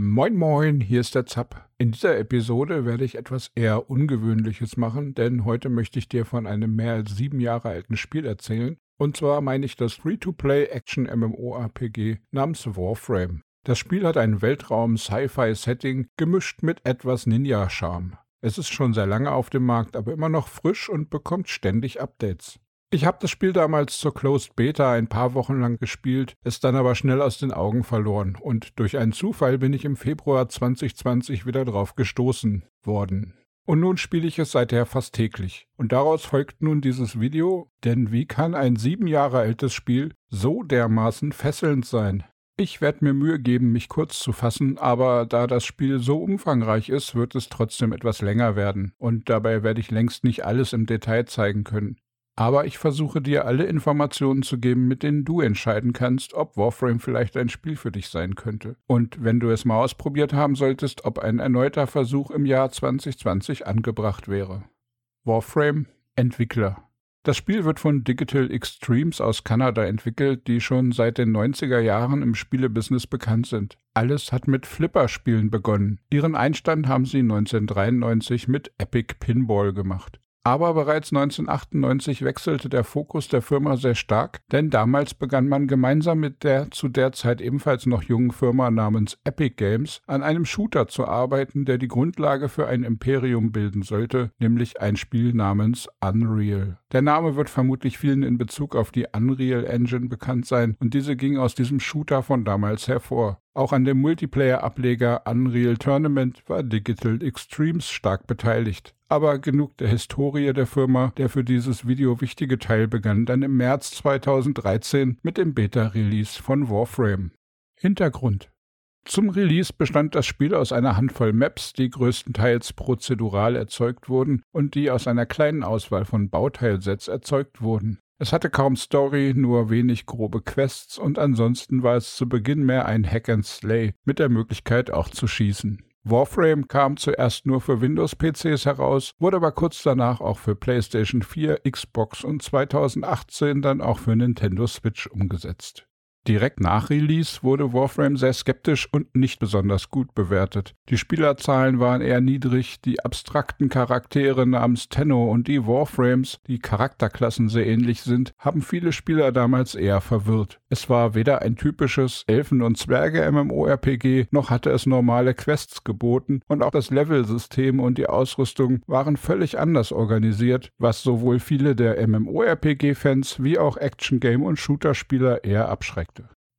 Moin moin, hier ist der Zapp. In dieser Episode werde ich etwas eher Ungewöhnliches machen, denn heute möchte ich dir von einem mehr als sieben Jahre alten Spiel erzählen. Und zwar meine ich das Free-to-Play-Action-MMORPG namens Warframe. Das Spiel hat ein Weltraum-Sci-Fi-Setting gemischt mit etwas Ninja-Charme. Es ist schon sehr lange auf dem Markt, aber immer noch frisch und bekommt ständig Updates. Ich habe das Spiel damals zur Closed Beta ein paar Wochen lang gespielt, es dann aber schnell aus den Augen verloren und durch einen Zufall bin ich im Februar 2020 wieder drauf gestoßen worden. Und nun spiele ich es seither fast täglich. Und daraus folgt nun dieses Video, denn wie kann ein sieben Jahre altes Spiel so dermaßen fesselnd sein? Ich werde mir Mühe geben, mich kurz zu fassen, aber da das Spiel so umfangreich ist, wird es trotzdem etwas länger werden. Und dabei werde ich längst nicht alles im Detail zeigen können. Aber ich versuche dir alle Informationen zu geben, mit denen du entscheiden kannst, ob Warframe vielleicht ein Spiel für dich sein könnte. Und wenn du es mal ausprobiert haben solltest, ob ein erneuter Versuch im Jahr 2020 angebracht wäre. Warframe Entwickler. Das Spiel wird von Digital Extremes aus Kanada entwickelt, die schon seit den 90er Jahren im Spielebusiness bekannt sind. Alles hat mit Flipper-Spielen begonnen. Ihren Einstand haben sie 1993 mit Epic Pinball gemacht. Aber bereits 1998 wechselte der Fokus der Firma sehr stark, denn damals begann man gemeinsam mit der zu der Zeit ebenfalls noch jungen Firma namens Epic Games an einem Shooter zu arbeiten, der die Grundlage für ein Imperium bilden sollte, nämlich ein Spiel namens Unreal. Der Name wird vermutlich vielen in Bezug auf die Unreal Engine bekannt sein und diese ging aus diesem Shooter von damals hervor. Auch an dem Multiplayer-Ableger Unreal Tournament war Digital Extremes stark beteiligt. Aber genug der Historie der Firma. Der für dieses Video wichtige Teil begann dann im März 2013 mit dem Beta-Release von Warframe. Hintergrund zum Release bestand das Spiel aus einer Handvoll Maps, die größtenteils prozedural erzeugt wurden und die aus einer kleinen Auswahl von Bauteilsets erzeugt wurden. Es hatte kaum Story, nur wenig grobe Quests und ansonsten war es zu Beginn mehr ein Hack and Slay mit der Möglichkeit auch zu schießen. Warframe kam zuerst nur für Windows-PCs heraus, wurde aber kurz danach auch für PlayStation 4, Xbox und 2018 dann auch für Nintendo Switch umgesetzt. Direkt nach Release wurde Warframe sehr skeptisch und nicht besonders gut bewertet. Die Spielerzahlen waren eher niedrig, die abstrakten Charaktere namens Tenno und die Warframes, die Charakterklassen sehr ähnlich sind, haben viele Spieler damals eher verwirrt. Es war weder ein typisches Elfen- und Zwerge-MMORPG, noch hatte es normale Quests geboten und auch das Levelsystem und die Ausrüstung waren völlig anders organisiert, was sowohl viele der MMORPG-Fans wie auch Action-Game- und Shooter-Spieler eher abschreckt.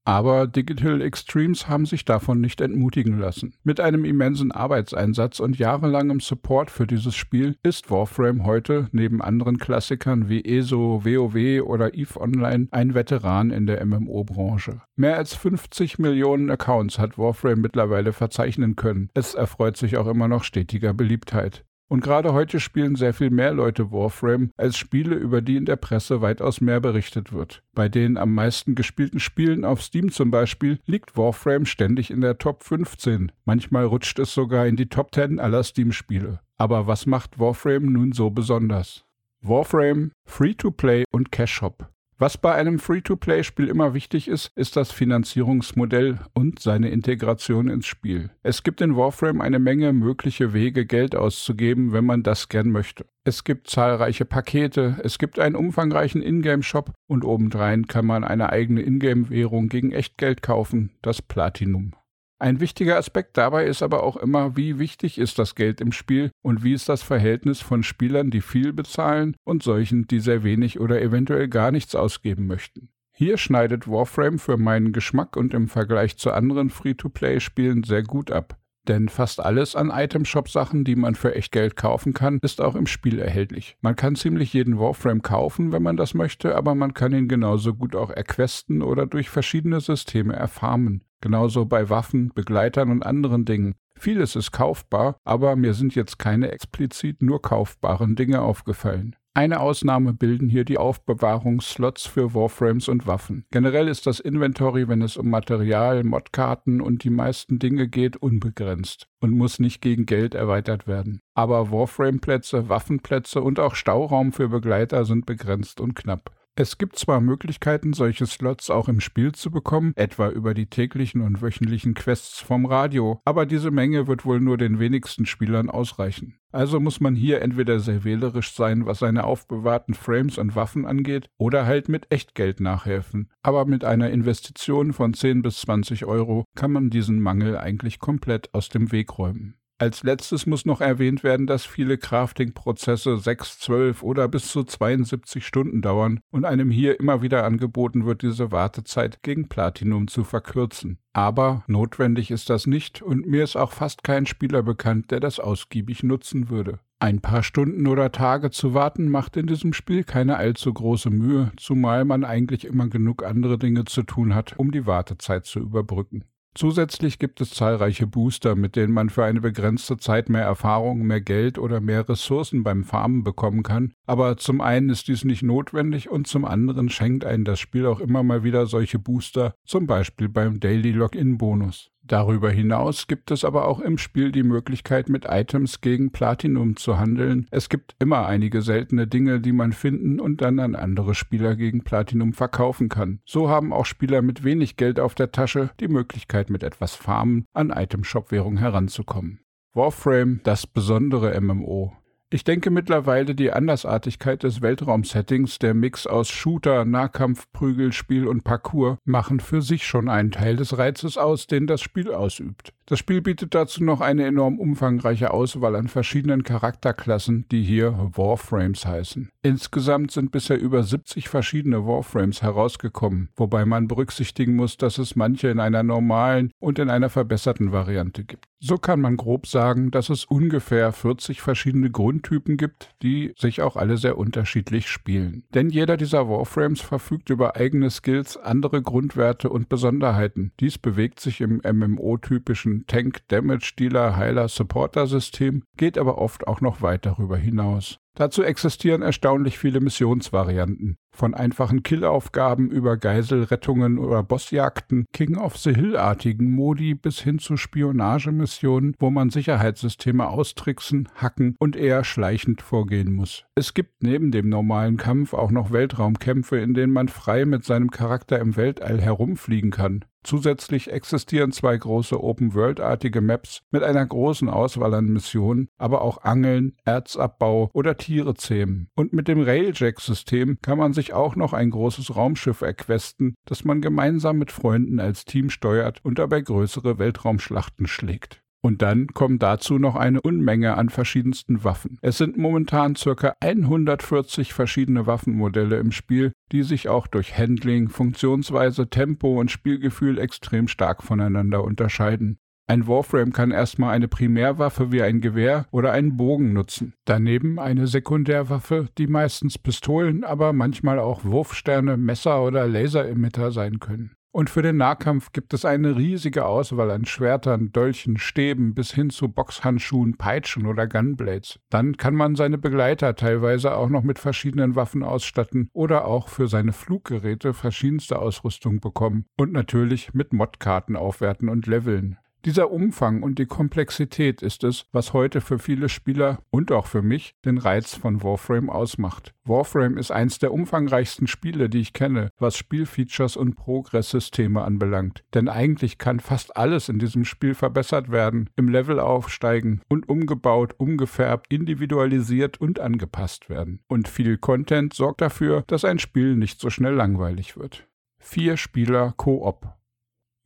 Aber Digital Extremes haben sich davon nicht entmutigen lassen. Mit einem immensen Arbeitseinsatz und jahrelangem Support für dieses Spiel ist Warframe heute neben anderen Klassikern wie ESO, WoW oder EVE Online ein Veteran in der MMO-Branche. Mehr als 50 Millionen Accounts hat Warframe mittlerweile verzeichnen können. Es erfreut sich auch immer noch stetiger Beliebtheit. Und gerade heute spielen sehr viel mehr Leute Warframe als Spiele, über die in der Presse weitaus mehr berichtet wird. Bei den am meisten gespielten Spielen auf Steam zum Beispiel liegt Warframe ständig in der Top 15. Manchmal rutscht es sogar in die Top 10 aller Steam-Spiele. Aber was macht Warframe nun so besonders? Warframe, Free-to-Play und Cash-Shop. Was bei einem Free-to-Play-Spiel immer wichtig ist, ist das Finanzierungsmodell und seine Integration ins Spiel. Es gibt in Warframe eine Menge mögliche Wege, Geld auszugeben, wenn man das gern möchte. Es gibt zahlreiche Pakete, es gibt einen umfangreichen Ingame-Shop und obendrein kann man eine eigene Ingame-Währung gegen Echtgeld kaufen, das Platinum. Ein wichtiger Aspekt dabei ist aber auch immer, wie wichtig ist das Geld im Spiel und wie ist das Verhältnis von Spielern, die viel bezahlen und solchen, die sehr wenig oder eventuell gar nichts ausgeben möchten. Hier schneidet Warframe für meinen Geschmack und im Vergleich zu anderen Free-to-Play-Spielen sehr gut ab. Denn fast alles an Itemshop-Sachen, die man für echt Geld kaufen kann, ist auch im Spiel erhältlich. Man kann ziemlich jeden Warframe kaufen, wenn man das möchte, aber man kann ihn genauso gut auch erquesten oder durch verschiedene Systeme erfarmen. Genauso bei Waffen, Begleitern und anderen Dingen. Vieles ist kaufbar, aber mir sind jetzt keine explizit nur kaufbaren Dinge aufgefallen. Eine Ausnahme bilden hier die Aufbewahrungsslots für Warframes und Waffen. Generell ist das Inventory, wenn es um Material, Modkarten und die meisten Dinge geht, unbegrenzt und muss nicht gegen Geld erweitert werden. Aber Warframe-Plätze, Waffenplätze und auch Stauraum für Begleiter sind begrenzt und knapp. Es gibt zwar Möglichkeiten, solche Slots auch im Spiel zu bekommen, etwa über die täglichen und wöchentlichen Quests vom Radio, aber diese Menge wird wohl nur den wenigsten Spielern ausreichen. Also muss man hier entweder sehr wählerisch sein, was seine aufbewahrten Frames und Waffen angeht, oder halt mit Echtgeld nachhelfen. Aber mit einer Investition von 10 bis 20 Euro kann man diesen Mangel eigentlich komplett aus dem Weg räumen. Als letztes muss noch erwähnt werden, dass viele Crafting-Prozesse 6, 12 oder bis zu 72 Stunden dauern und einem hier immer wieder angeboten wird, diese Wartezeit gegen Platinum zu verkürzen. Aber notwendig ist das nicht und mir ist auch fast kein Spieler bekannt, der das ausgiebig nutzen würde. Ein paar Stunden oder Tage zu warten macht in diesem Spiel keine allzu große Mühe, zumal man eigentlich immer genug andere Dinge zu tun hat, um die Wartezeit zu überbrücken. Zusätzlich gibt es zahlreiche Booster, mit denen man für eine begrenzte Zeit mehr Erfahrung, mehr Geld oder mehr Ressourcen beim Farmen bekommen kann. Aber zum einen ist dies nicht notwendig und zum anderen schenkt einen das Spiel auch immer mal wieder solche Booster, zum Beispiel beim Daily Login-Bonus. Darüber hinaus gibt es aber auch im Spiel die Möglichkeit, mit Items gegen Platinum zu handeln. Es gibt immer einige seltene Dinge, die man finden und dann an andere Spieler gegen Platinum verkaufen kann. So haben auch Spieler mit wenig Geld auf der Tasche die Möglichkeit, mit etwas Farmen an Itemshop-Währung heranzukommen. Warframe, das besondere MMO. Ich denke mittlerweile die Andersartigkeit des Weltraumsettings, der Mix aus Shooter, Nahkampf, Prügelspiel und Parkour machen für sich schon einen Teil des Reizes aus, den das Spiel ausübt. Das Spiel bietet dazu noch eine enorm umfangreiche Auswahl an verschiedenen Charakterklassen, die hier Warframes heißen. Insgesamt sind bisher über 70 verschiedene Warframes herausgekommen, wobei man berücksichtigen muss, dass es manche in einer normalen und in einer verbesserten Variante gibt. So kann man grob sagen, dass es ungefähr 40 verschiedene Grundtypen gibt, die sich auch alle sehr unterschiedlich spielen. Denn jeder dieser Warframes verfügt über eigene Skills, andere Grundwerte und Besonderheiten. Dies bewegt sich im MMO-typischen Tank Damage Dealer Heiler Supporter System, geht aber oft auch noch weit darüber hinaus. Dazu existieren erstaunlich viele Missionsvarianten. Von einfachen Killaufgaben über Geiselrettungen oder Bossjagden, King of the Hill-artigen Modi bis hin zu Spionagemissionen, wo man Sicherheitssysteme austricksen, hacken und eher schleichend vorgehen muss. Es gibt neben dem normalen Kampf auch noch Weltraumkämpfe, in denen man frei mit seinem Charakter im Weltall herumfliegen kann. Zusätzlich existieren zwei große Open-World-artige Maps mit einer großen Auswahl an Missionen, aber auch Angeln, Erzabbau oder Tiere zähmen. Und mit dem Railjack-System kann man sich auch noch ein großes Raumschiff erquesten, das man gemeinsam mit Freunden als Team steuert und dabei größere Weltraumschlachten schlägt. Und dann kommen dazu noch eine Unmenge an verschiedensten Waffen. Es sind momentan ca. 140 verschiedene Waffenmodelle im Spiel, die sich auch durch Handling, Funktionsweise, Tempo und Spielgefühl extrem stark voneinander unterscheiden. Ein Warframe kann erstmal eine Primärwaffe wie ein Gewehr oder einen Bogen nutzen. Daneben eine Sekundärwaffe, die meistens Pistolen, aber manchmal auch Wurfsterne, Messer oder Laseremitter sein können. Und für den Nahkampf gibt es eine riesige Auswahl an Schwertern, Dolchen, Stäben bis hin zu Boxhandschuhen, Peitschen oder Gunblades. Dann kann man seine Begleiter teilweise auch noch mit verschiedenen Waffen ausstatten oder auch für seine Fluggeräte verschiedenste Ausrüstung bekommen und natürlich mit Modkarten aufwerten und leveln. Dieser Umfang und die Komplexität ist es, was heute für viele Spieler und auch für mich den Reiz von Warframe ausmacht. Warframe ist eins der umfangreichsten Spiele, die ich kenne, was Spielfeatures und Progresssysteme anbelangt. Denn eigentlich kann fast alles in diesem Spiel verbessert werden, im Level aufsteigen und umgebaut, umgefärbt, individualisiert und angepasst werden. Und viel Content sorgt dafür, dass ein Spiel nicht so schnell langweilig wird. Vier Spieler Koop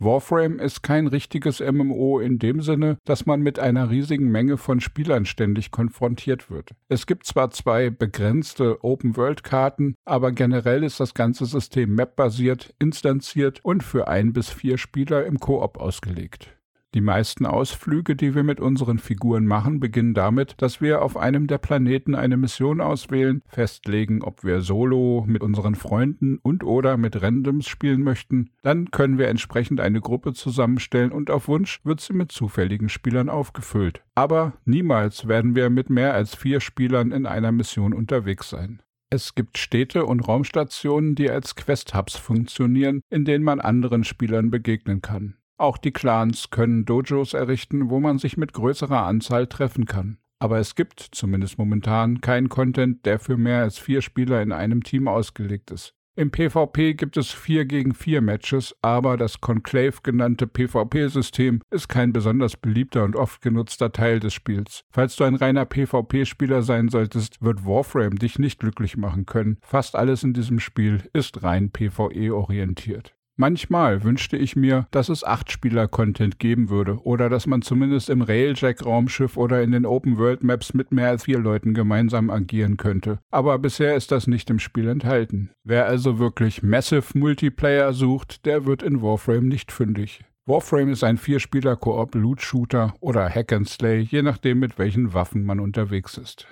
Warframe ist kein richtiges MMO in dem Sinne, dass man mit einer riesigen Menge von Spielern ständig konfrontiert wird. Es gibt zwar zwei begrenzte Open-World-Karten, aber generell ist das ganze System map-basiert, instanziert und für ein bis vier Spieler im Koop ausgelegt. Die meisten Ausflüge, die wir mit unseren Figuren machen, beginnen damit, dass wir auf einem der Planeten eine Mission auswählen, festlegen, ob wir solo mit unseren Freunden und oder mit Randoms spielen möchten. Dann können wir entsprechend eine Gruppe zusammenstellen und auf Wunsch wird sie mit zufälligen Spielern aufgefüllt. Aber niemals werden wir mit mehr als vier Spielern in einer Mission unterwegs sein. Es gibt Städte und Raumstationen, die als Quest-Hubs funktionieren, in denen man anderen Spielern begegnen kann. Auch die Clans können Dojos errichten, wo man sich mit größerer Anzahl treffen kann. Aber es gibt, zumindest momentan, keinen Content, der für mehr als vier Spieler in einem Team ausgelegt ist. Im PvP gibt es 4 gegen 4 Matches, aber das Conclave genannte PvP-System ist kein besonders beliebter und oft genutzter Teil des Spiels. Falls du ein reiner PvP-Spieler sein solltest, wird Warframe dich nicht glücklich machen können. Fast alles in diesem Spiel ist rein PvE-orientiert. Manchmal wünschte ich mir, dass es Acht-Spieler-Content geben würde oder dass man zumindest im Railjack-Raumschiff oder in den Open-World-Maps mit mehr als vier Leuten gemeinsam agieren könnte. Aber bisher ist das nicht im Spiel enthalten. Wer also wirklich Massive Multiplayer sucht, der wird in Warframe nicht fündig. Warframe ist ein Vierspieler-Koop-Loot-Shooter oder Hack-and-Slay, je nachdem mit welchen Waffen man unterwegs ist.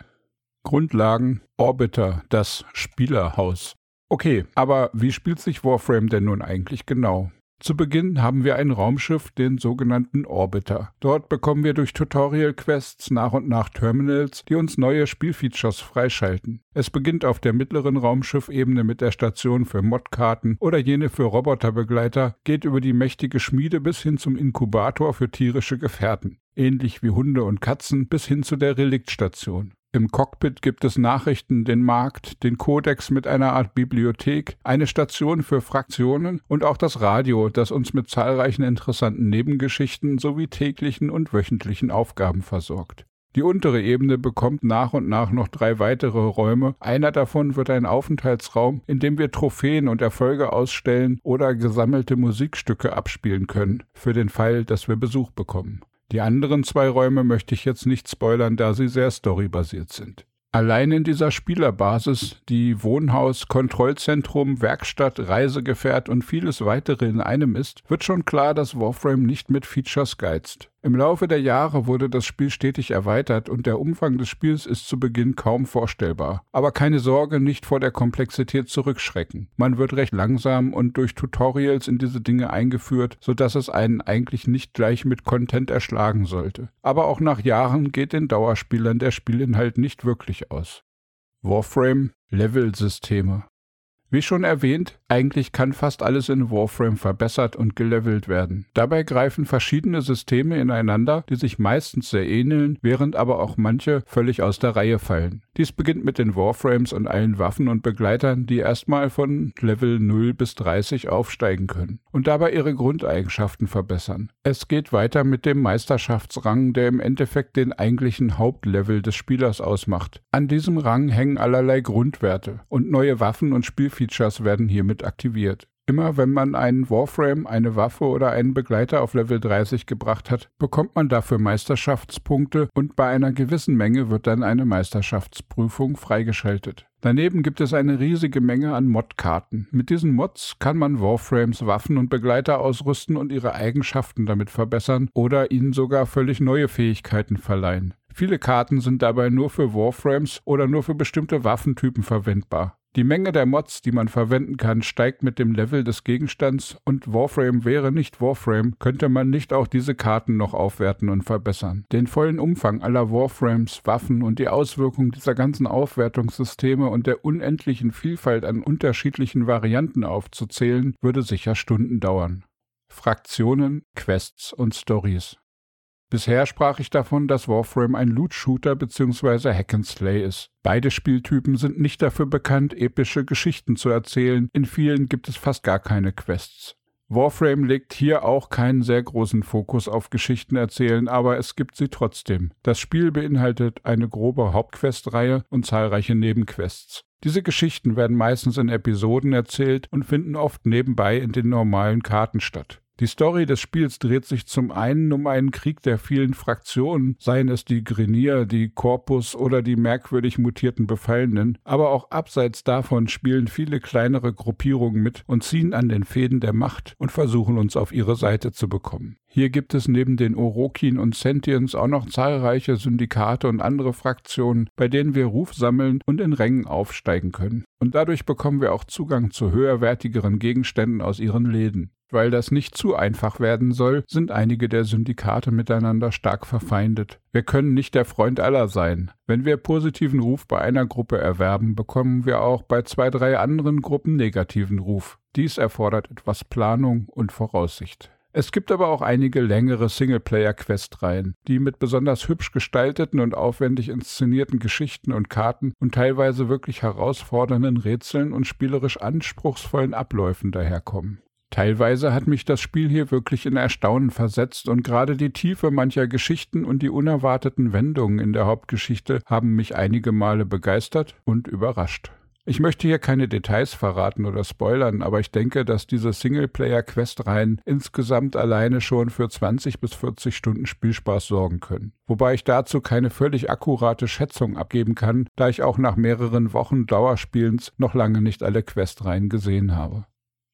Grundlagen Orbiter, das Spielerhaus. Okay, aber wie spielt sich Warframe denn nun eigentlich genau? Zu Beginn haben wir ein Raumschiff, den sogenannten Orbiter. Dort bekommen wir durch Tutorial-Quests nach und nach Terminals, die uns neue Spielfeatures freischalten. Es beginnt auf der mittleren Raumschiffebene mit der Station für Modkarten oder jene für Roboterbegleiter, geht über die mächtige Schmiede bis hin zum Inkubator für tierische Gefährten, ähnlich wie Hunde und Katzen bis hin zu der Reliktstation. Im Cockpit gibt es Nachrichten, den Markt, den Kodex mit einer Art Bibliothek, eine Station für Fraktionen und auch das Radio, das uns mit zahlreichen interessanten Nebengeschichten sowie täglichen und wöchentlichen Aufgaben versorgt. Die untere Ebene bekommt nach und nach noch drei weitere Räume. Einer davon wird ein Aufenthaltsraum, in dem wir Trophäen und Erfolge ausstellen oder gesammelte Musikstücke abspielen können, für den Fall, dass wir Besuch bekommen. Die anderen zwei Räume möchte ich jetzt nicht spoilern, da sie sehr storybasiert sind. Allein in dieser Spielerbasis, die Wohnhaus, Kontrollzentrum, Werkstatt, Reisegefährt und vieles weitere in einem ist, wird schon klar, dass Warframe nicht mit Features geizt. Im Laufe der Jahre wurde das Spiel stetig erweitert und der Umfang des Spiels ist zu Beginn kaum vorstellbar. Aber keine Sorge, nicht vor der Komplexität zurückschrecken. Man wird recht langsam und durch Tutorials in diese Dinge eingeführt, sodass es einen eigentlich nicht gleich mit Content erschlagen sollte. Aber auch nach Jahren geht den Dauerspielern der Spielinhalt nicht wirklich aus. Warframe Level-Systeme wie schon erwähnt, eigentlich kann fast alles in Warframe verbessert und gelevelt werden. Dabei greifen verschiedene Systeme ineinander, die sich meistens sehr ähneln, während aber auch manche völlig aus der Reihe fallen. Dies beginnt mit den Warframes und allen Waffen und Begleitern, die erstmal von Level 0 bis 30 aufsteigen können und dabei ihre Grundeigenschaften verbessern. Es geht weiter mit dem Meisterschaftsrang, der im Endeffekt den eigentlichen Hauptlevel des Spielers ausmacht. An diesem Rang hängen allerlei Grundwerte und neue Waffen und Spielfiguren Features werden hiermit aktiviert. Immer wenn man einen Warframe, eine Waffe oder einen Begleiter auf Level 30 gebracht hat, bekommt man dafür Meisterschaftspunkte und bei einer gewissen Menge wird dann eine Meisterschaftsprüfung freigeschaltet. Daneben gibt es eine riesige Menge an Modkarten. Mit diesen Mods kann man Warframes, Waffen und Begleiter ausrüsten und ihre Eigenschaften damit verbessern oder ihnen sogar völlig neue Fähigkeiten verleihen. Viele Karten sind dabei nur für Warframes oder nur für bestimmte Waffentypen verwendbar. Die Menge der Mods, die man verwenden kann, steigt mit dem Level des Gegenstands und Warframe wäre nicht Warframe, könnte man nicht auch diese Karten noch aufwerten und verbessern. Den vollen Umfang aller Warframes, Waffen und die Auswirkungen dieser ganzen Aufwertungssysteme und der unendlichen Vielfalt an unterschiedlichen Varianten aufzuzählen, würde sicher Stunden dauern. Fraktionen, Quests und Stories. Bisher sprach ich davon, dass Warframe ein Loot-Shooter bzw. Hack-and-Slay ist. Beide Spieltypen sind nicht dafür bekannt, epische Geschichten zu erzählen, in vielen gibt es fast gar keine Quests. Warframe legt hier auch keinen sehr großen Fokus auf Geschichten erzählen, aber es gibt sie trotzdem. Das Spiel beinhaltet eine grobe Hauptquestreihe und zahlreiche Nebenquests. Diese Geschichten werden meistens in Episoden erzählt und finden oft nebenbei in den normalen Karten statt. Die Story des Spiels dreht sich zum einen um einen Krieg der vielen Fraktionen, seien es die Grenier, die Corpus oder die merkwürdig mutierten Befallenen, aber auch abseits davon spielen viele kleinere Gruppierungen mit und ziehen an den Fäden der Macht und versuchen uns auf ihre Seite zu bekommen. Hier gibt es neben den Orokin und Sentients auch noch zahlreiche Syndikate und andere Fraktionen, bei denen wir Ruf sammeln und in Rängen aufsteigen können. Und dadurch bekommen wir auch Zugang zu höherwertigeren Gegenständen aus ihren Läden. Weil das nicht zu einfach werden soll, sind einige der Syndikate miteinander stark verfeindet. Wir können nicht der Freund aller sein. Wenn wir positiven Ruf bei einer Gruppe erwerben, bekommen wir auch bei zwei, drei anderen Gruppen negativen Ruf. Dies erfordert etwas Planung und Voraussicht. Es gibt aber auch einige längere Singleplayer-Questreihen, die mit besonders hübsch gestalteten und aufwendig inszenierten Geschichten und Karten und teilweise wirklich herausfordernden Rätseln und spielerisch anspruchsvollen Abläufen daherkommen. Teilweise hat mich das Spiel hier wirklich in Erstaunen versetzt und gerade die Tiefe mancher Geschichten und die unerwarteten Wendungen in der Hauptgeschichte haben mich einige Male begeistert und überrascht. Ich möchte hier keine Details verraten oder spoilern, aber ich denke, dass diese Singleplayer-Questreihen insgesamt alleine schon für 20 bis 40 Stunden Spielspaß sorgen können. Wobei ich dazu keine völlig akkurate Schätzung abgeben kann, da ich auch nach mehreren Wochen Dauerspielens noch lange nicht alle Questreihen gesehen habe.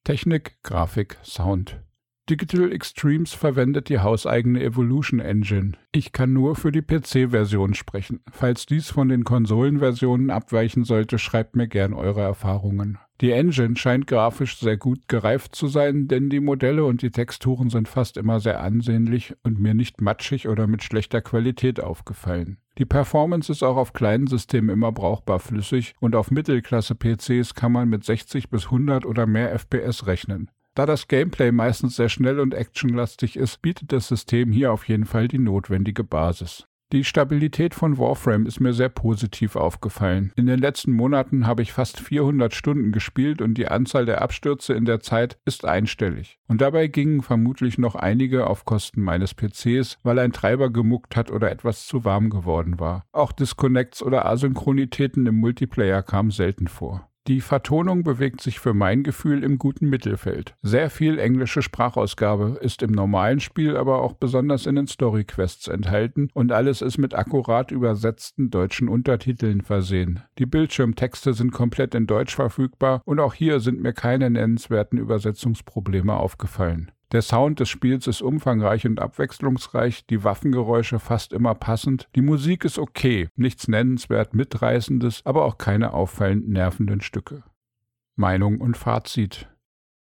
Technik, Grafik, Sound. Digital Extremes verwendet die hauseigene Evolution Engine. Ich kann nur für die PC-Version sprechen. Falls dies von den Konsolenversionen abweichen sollte, schreibt mir gern eure Erfahrungen. Die Engine scheint grafisch sehr gut gereift zu sein, denn die Modelle und die Texturen sind fast immer sehr ansehnlich und mir nicht matschig oder mit schlechter Qualität aufgefallen. Die Performance ist auch auf kleinen Systemen immer brauchbar flüssig und auf Mittelklasse-PCs kann man mit 60 bis 100 oder mehr FPS rechnen. Da das Gameplay meistens sehr schnell und actionlastig ist, bietet das System hier auf jeden Fall die notwendige Basis. Die Stabilität von Warframe ist mir sehr positiv aufgefallen. In den letzten Monaten habe ich fast 400 Stunden gespielt und die Anzahl der Abstürze in der Zeit ist einstellig. Und dabei gingen vermutlich noch einige auf Kosten meines PCs, weil ein Treiber gemuckt hat oder etwas zu warm geworden war. Auch Disconnects oder Asynchronitäten im Multiplayer kamen selten vor. Die Vertonung bewegt sich für mein Gefühl im guten Mittelfeld. Sehr viel englische Sprachausgabe ist im normalen Spiel, aber auch besonders in den Story-Quests enthalten und alles ist mit akkurat übersetzten deutschen Untertiteln versehen. Die Bildschirmtexte sind komplett in Deutsch verfügbar und auch hier sind mir keine nennenswerten Übersetzungsprobleme aufgefallen. Der Sound des Spiels ist umfangreich und abwechslungsreich, die Waffengeräusche fast immer passend, die Musik ist okay, nichts nennenswert mitreißendes, aber auch keine auffallend nervenden Stücke. Meinung und Fazit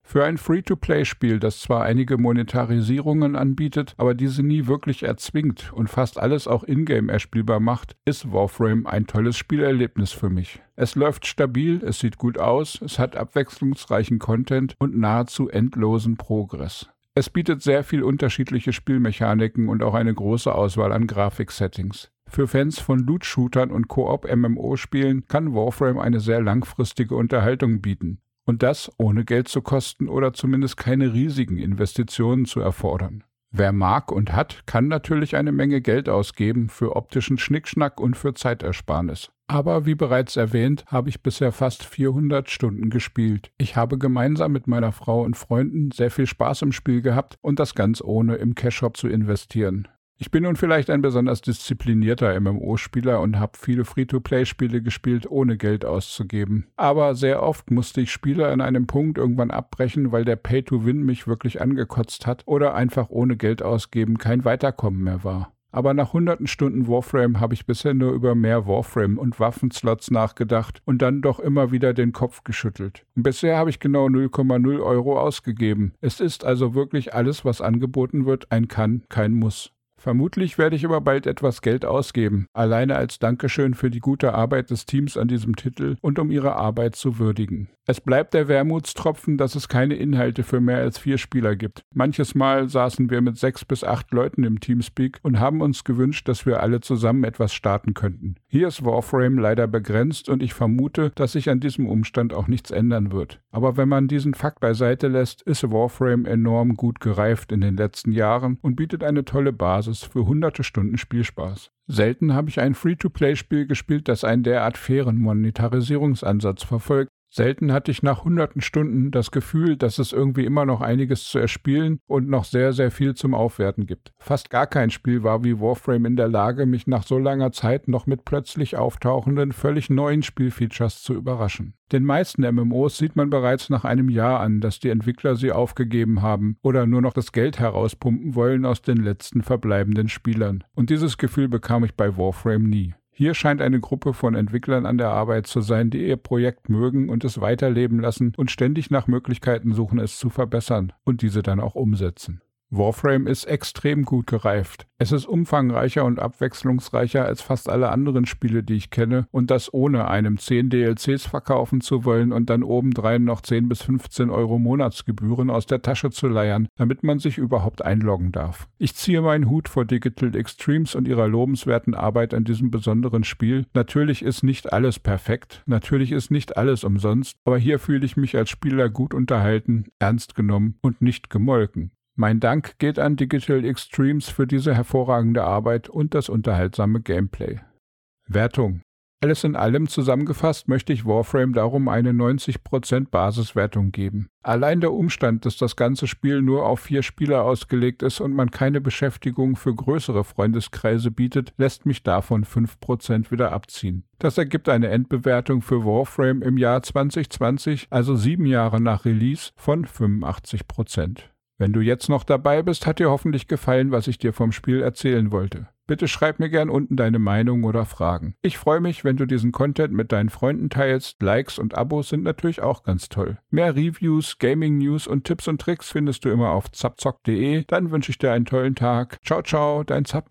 für ein Free-to-Play-Spiel, das zwar einige Monetarisierungen anbietet, aber diese nie wirklich erzwingt und fast alles auch in-game erspielbar macht, ist Warframe ein tolles Spielerlebnis für mich. Es läuft stabil, es sieht gut aus, es hat abwechslungsreichen Content und nahezu endlosen Progress. Es bietet sehr viel unterschiedliche Spielmechaniken und auch eine große Auswahl an Grafiksettings. Für Fans von Loot-Shootern und Koop-MMO-Spielen kann Warframe eine sehr langfristige Unterhaltung bieten. Und das ohne Geld zu kosten oder zumindest keine riesigen Investitionen zu erfordern. Wer mag und hat, kann natürlich eine Menge Geld ausgeben für optischen Schnickschnack und für Zeitersparnis. Aber wie bereits erwähnt, habe ich bisher fast 400 Stunden gespielt. Ich habe gemeinsam mit meiner Frau und Freunden sehr viel Spaß im Spiel gehabt und das ganz ohne im Cash-Shop zu investieren. Ich bin nun vielleicht ein besonders disziplinierter MMO-Spieler und habe viele Free-to-Play-Spiele gespielt, ohne Geld auszugeben. Aber sehr oft musste ich Spiele an einem Punkt irgendwann abbrechen, weil der Pay-to-Win mich wirklich angekotzt hat oder einfach ohne Geld ausgeben kein Weiterkommen mehr war. Aber nach hunderten Stunden Warframe habe ich bisher nur über mehr Warframe und Waffenslots nachgedacht und dann doch immer wieder den Kopf geschüttelt. Und bisher habe ich genau 0,0 Euro ausgegeben. Es ist also wirklich alles, was angeboten wird, ein Kann, kein Muss. Vermutlich werde ich aber bald etwas Geld ausgeben, alleine als Dankeschön für die gute Arbeit des Teams an diesem Titel und um ihre Arbeit zu würdigen. Es bleibt der Wermutstropfen, dass es keine Inhalte für mehr als vier Spieler gibt. Manches Mal saßen wir mit sechs bis acht Leuten im Teamspeak und haben uns gewünscht, dass wir alle zusammen etwas starten könnten. Hier ist Warframe leider begrenzt und ich vermute, dass sich an diesem Umstand auch nichts ändern wird. Aber wenn man diesen Fakt beiseite lässt, ist Warframe enorm gut gereift in den letzten Jahren und bietet eine tolle Basis für hunderte Stunden Spielspaß. Selten habe ich ein Free-to-Play-Spiel gespielt, das einen derart fairen Monetarisierungsansatz verfolgt Selten hatte ich nach hunderten Stunden das Gefühl, dass es irgendwie immer noch einiges zu erspielen und noch sehr, sehr viel zum Aufwerten gibt. Fast gar kein Spiel war wie Warframe in der Lage, mich nach so langer Zeit noch mit plötzlich auftauchenden, völlig neuen Spielfeatures zu überraschen. Den meisten MMOs sieht man bereits nach einem Jahr an, dass die Entwickler sie aufgegeben haben oder nur noch das Geld herauspumpen wollen aus den letzten verbleibenden Spielern. Und dieses Gefühl bekam ich bei Warframe nie. Hier scheint eine Gruppe von Entwicklern an der Arbeit zu sein, die ihr Projekt mögen und es weiterleben lassen und ständig nach Möglichkeiten suchen, es zu verbessern und diese dann auch umsetzen. Warframe ist extrem gut gereift. Es ist umfangreicher und abwechslungsreicher als fast alle anderen Spiele, die ich kenne, und das ohne einem 10 DLCs verkaufen zu wollen und dann obendrein noch 10 bis 15 Euro Monatsgebühren aus der Tasche zu leiern, damit man sich überhaupt einloggen darf. Ich ziehe meinen Hut vor Digital Extremes und ihrer lobenswerten Arbeit an diesem besonderen Spiel. Natürlich ist nicht alles perfekt, natürlich ist nicht alles umsonst, aber hier fühle ich mich als Spieler gut unterhalten, ernst genommen und nicht gemolken. Mein Dank geht an Digital Extremes für diese hervorragende Arbeit und das unterhaltsame Gameplay. Wertung alles in allem zusammengefasst möchte ich Warframe darum eine 90% Basiswertung geben. Allein der Umstand, dass das ganze Spiel nur auf vier Spieler ausgelegt ist und man keine Beschäftigung für größere Freundeskreise bietet, lässt mich davon 5% wieder abziehen. Das ergibt eine Endbewertung für Warframe im Jahr 2020, also sieben Jahre nach Release, von 85%. Wenn du jetzt noch dabei bist, hat dir hoffentlich gefallen, was ich dir vom Spiel erzählen wollte. Bitte schreib mir gern unten deine Meinung oder Fragen. Ich freue mich, wenn du diesen Content mit deinen Freunden teilst. Likes und Abos sind natürlich auch ganz toll. Mehr Reviews, Gaming News und Tipps und Tricks findest du immer auf zapzock.de. Dann wünsche ich dir einen tollen Tag. Ciao, ciao, dein Zap.